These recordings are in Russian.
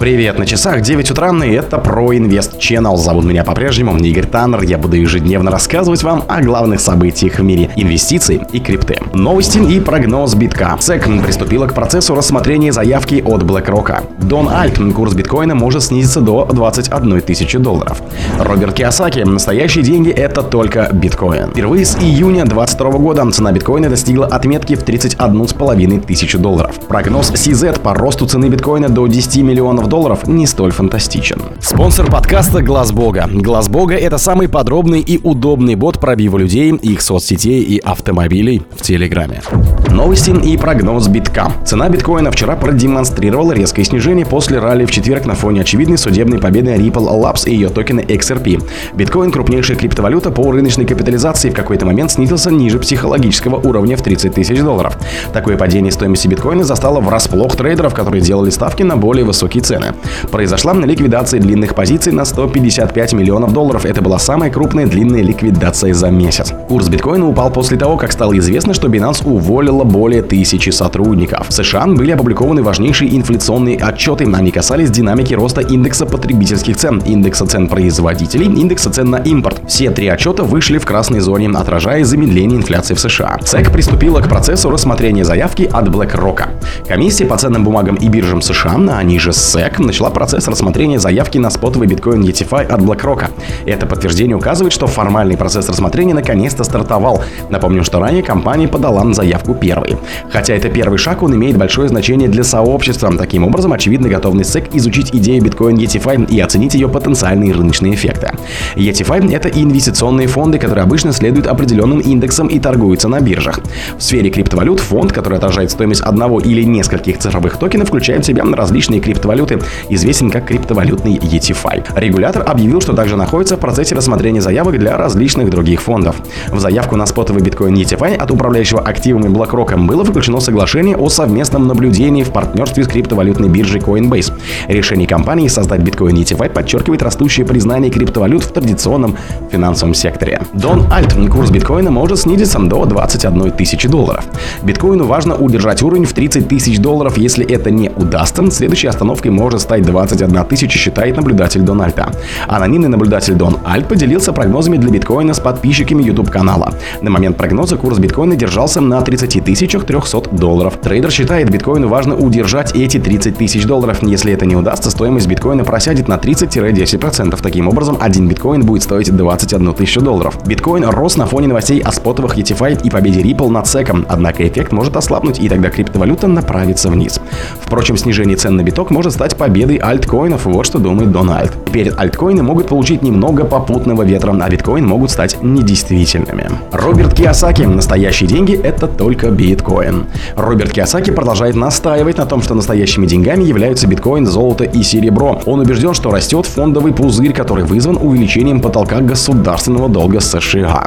Привет, на часах 9 утра, и это про Инвест Channel. Зовут меня по-прежнему Игорь Таннер. Я буду ежедневно рассказывать вам о главных событиях в мире инвестиций и крипты. Новости и прогноз битка. SEC приступила к процессу рассмотрения заявки от BlackRock. Дон Альт, курс биткоина может снизиться до 21 тысячи долларов. Роберт Киосаки, настоящие деньги это только биткоин. Впервые с июня 2022 года цена биткоина достигла отметки в 31,5 тысячи долларов. Прогноз CZ по росту цены биткоина до 10 миллионов долларов не столь фантастичен. Спонсор подкаста Глаз Бога. Глаз Бога это самый подробный и удобный бот пробива людей, их соцсетей и автомобилей в Телеграме. Новости и прогноз битка. Цена биткоина вчера продемонстрировала резкое снижение после ралли в четверг на фоне очевидной судебной победы Ripple Labs и ее токена XRP. Биткоин, крупнейшая криптовалюта по рыночной капитализации, в какой-то момент снизился ниже психологического уровня в 30 тысяч долларов. Такое падение стоимости биткоина застало врасплох трейдеров, которые делали ставки на более высокие цены цены. Произошла ликвидация длинных позиций на 155 миллионов долларов. Это была самая крупная длинная ликвидация за месяц. Курс биткоина упал после того, как стало известно, что Binance уволила более тысячи сотрудников. В США были опубликованы важнейшие инфляционные отчеты. Они касались динамики роста индекса потребительских цен, индекса цен производителей, индекса цен на импорт. Все три отчета вышли в красной зоне, отражая замедление инфляции в США. SEC приступила к процессу рассмотрения заявки от BlackRock. Комиссия по ценным бумагам и биржам США, они же SEC, SEC начала процесс рассмотрения заявки на спотовый биткоин ETFI от BlackRock. Это подтверждение указывает, что формальный процесс рассмотрения наконец-то стартовал. Напомню, что ранее компания подала на заявку первой. Хотя это первый шаг, он имеет большое значение для сообщества. Таким образом, очевидна готовность SEC изучить идею биткоин ETFI и оценить ее потенциальные рыночные эффекты. ETFI — это инвестиционные фонды, которые обычно следуют определенным индексам и торгуются на биржах. В сфере криптовалют фонд, который отражает стоимость одного или нескольких цифровых токенов, включает в себя различные криптовалюты, известен как криптовалютный ETFI. Регулятор объявил, что также находится в процессе рассмотрения заявок для различных других фондов. В заявку на спотовый биткоин ETFI от управляющего активами BlackRock было включено соглашение о совместном наблюдении в партнерстве с криптовалютной биржей Coinbase. Решение компании создать биткоин ETFI подчеркивает растущее признание криптовалют в традиционном финансовом секторе. Дон Альт. Курс биткоина может снизиться до 21 тысячи долларов. Биткоину важно удержать уровень в 30 тысяч долларов. Если это не удастся, следующей остановкой может может стать 21 тысяча, считает наблюдатель Дональда. Анонимный наблюдатель Дон Альт поделился прогнозами для биткоина с подписчиками YouTube канала. На момент прогноза курс биткоина держался на 30 тысячах 300 долларов. Трейдер считает, биткоину важно удержать эти 30 тысяч долларов. Если это не удастся, стоимость биткоина просядет на 30-10%. Таким образом, один биткоин будет стоить 21 тысячу долларов. Биткоин рос на фоне новостей о спотовых ETFI и победе Ripple над SEC, однако эффект может ослабнуть, и тогда криптовалюта направится вниз. Впрочем, снижение цен на биток может стать победой альткоинов. Вот что думает Дональд. Теперь альткоины могут получить немного попутного ветра, а биткоин могут стать недействительными. Роберт Киосаки. Настоящие деньги – это только биткоин. Роберт Киосаки продолжает настаивать на том, что настоящими деньгами являются биткоин, золото и серебро. Он убежден, что растет фондовый пузырь, который вызван увеличением потолка государственного долга США.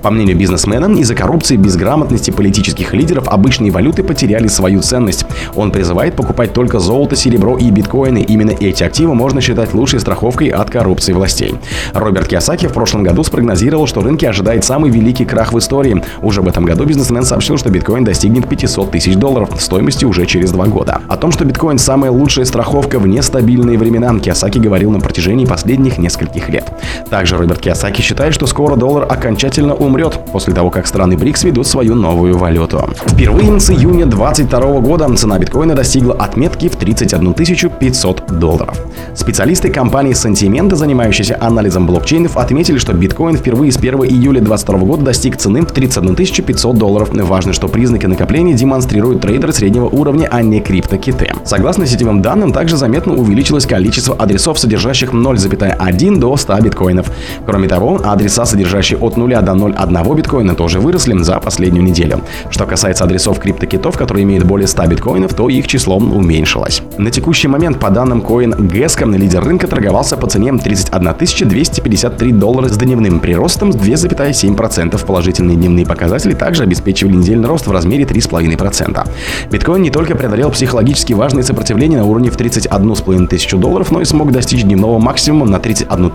По мнению бизнесмена, из-за коррупции, безграмотности политических лидеров обычные валюты потеряли свою ценность. Он призывает покупать только золото, серебро и биткоин биткоины. Именно эти активы можно считать лучшей страховкой от коррупции властей. Роберт Киосаки в прошлом году спрогнозировал, что рынки ожидает самый великий крах в истории. Уже в этом году бизнесмен сообщил, что биткоин достигнет 500 тысяч долларов стоимостью уже через два года. О том, что биткоин самая лучшая страховка в нестабильные времена, Киосаки говорил на протяжении последних нескольких лет. Также Роберт Киосаки считает, что скоро доллар окончательно умрет после того, как страны БРИКС ведут свою новую валюту. Впервые с июня 2022 года цена биткоина достигла отметки в 31 500 500 долларов. Специалисты компании Sentiment, занимающиеся анализом блокчейнов, отметили, что биткоин впервые с 1 июля 2022 года достиг цены в 31 500 долларов. Важно, что признаки накопления демонстрируют трейдеры среднего уровня, а не криптокиты. Согласно сетевым данным, также заметно увеличилось количество адресов, содержащих 0,1 до 100 биткоинов. Кроме того, адреса, содержащие от 0 до 0,1 биткоина, тоже выросли за последнюю неделю. Что касается адресов криптокитов, которые имеют более 100 биткоинов, то их число уменьшилось. На текущий момент по данным CoinGesk, лидер рынка торговался по цене 31 253 доллара с дневным приростом с 2,7%. Положительные дневные показатели также обеспечивали недельный рост в размере 3,5%. Биткоин не только преодолел психологически важные сопротивления на уровне в 31,5 тысячу долларов, но и смог достичь дневного максимума на 31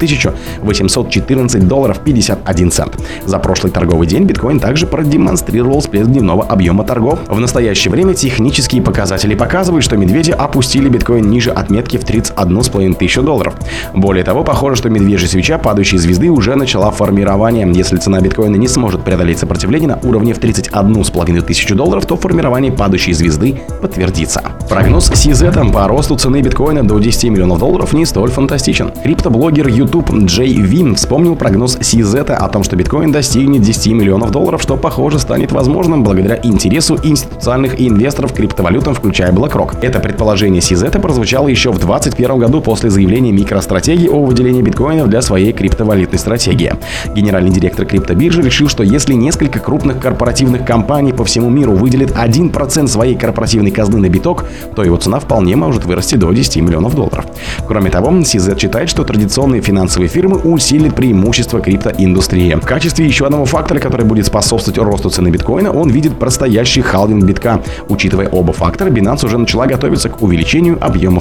814 долларов 51 цент. За прошлый торговый день биткоин также продемонстрировал всплеск дневного объема торгов. В настоящее время технические показатели показывают, что медведи опустили биткоин ниже ниже отметки в 31,5 тысячу долларов. Более того, похоже, что медвежья свеча падающей звезды уже начала формирование. Если цена биткоина не сможет преодолеть сопротивление на уровне в 31,5 тысячу долларов, то формирование падающей звезды подтвердится. Прогноз CZ по росту цены биткоина до 10 миллионов долларов не столь фантастичен. Криптоблогер YouTube Джей Вин вспомнил прогноз CZ о том, что биткоин достигнет 10 миллионов долларов, что, похоже, станет возможным благодаря интересу институциональных инвесторов криптовалютам, включая BlackRock. Это предположение CZ прозвучало еще в 2021 году после заявления микростратегии о выделении биткоинов для своей криптовалютной стратегии. Генеральный директор криптобиржи решил, что если несколько крупных корпоративных компаний по всему миру выделит 1% своей корпоративной казны на биток, то его цена вполне может вырасти до 10 миллионов долларов. Кроме того, CZ считает, что традиционные финансовые фирмы усилят преимущество криптоиндустрии. В качестве еще одного фактора, который будет способствовать росту цены биткоина, он видит простоящий халвинг битка. Учитывая оба фактора, Binance уже начала готовиться к увеличению объемов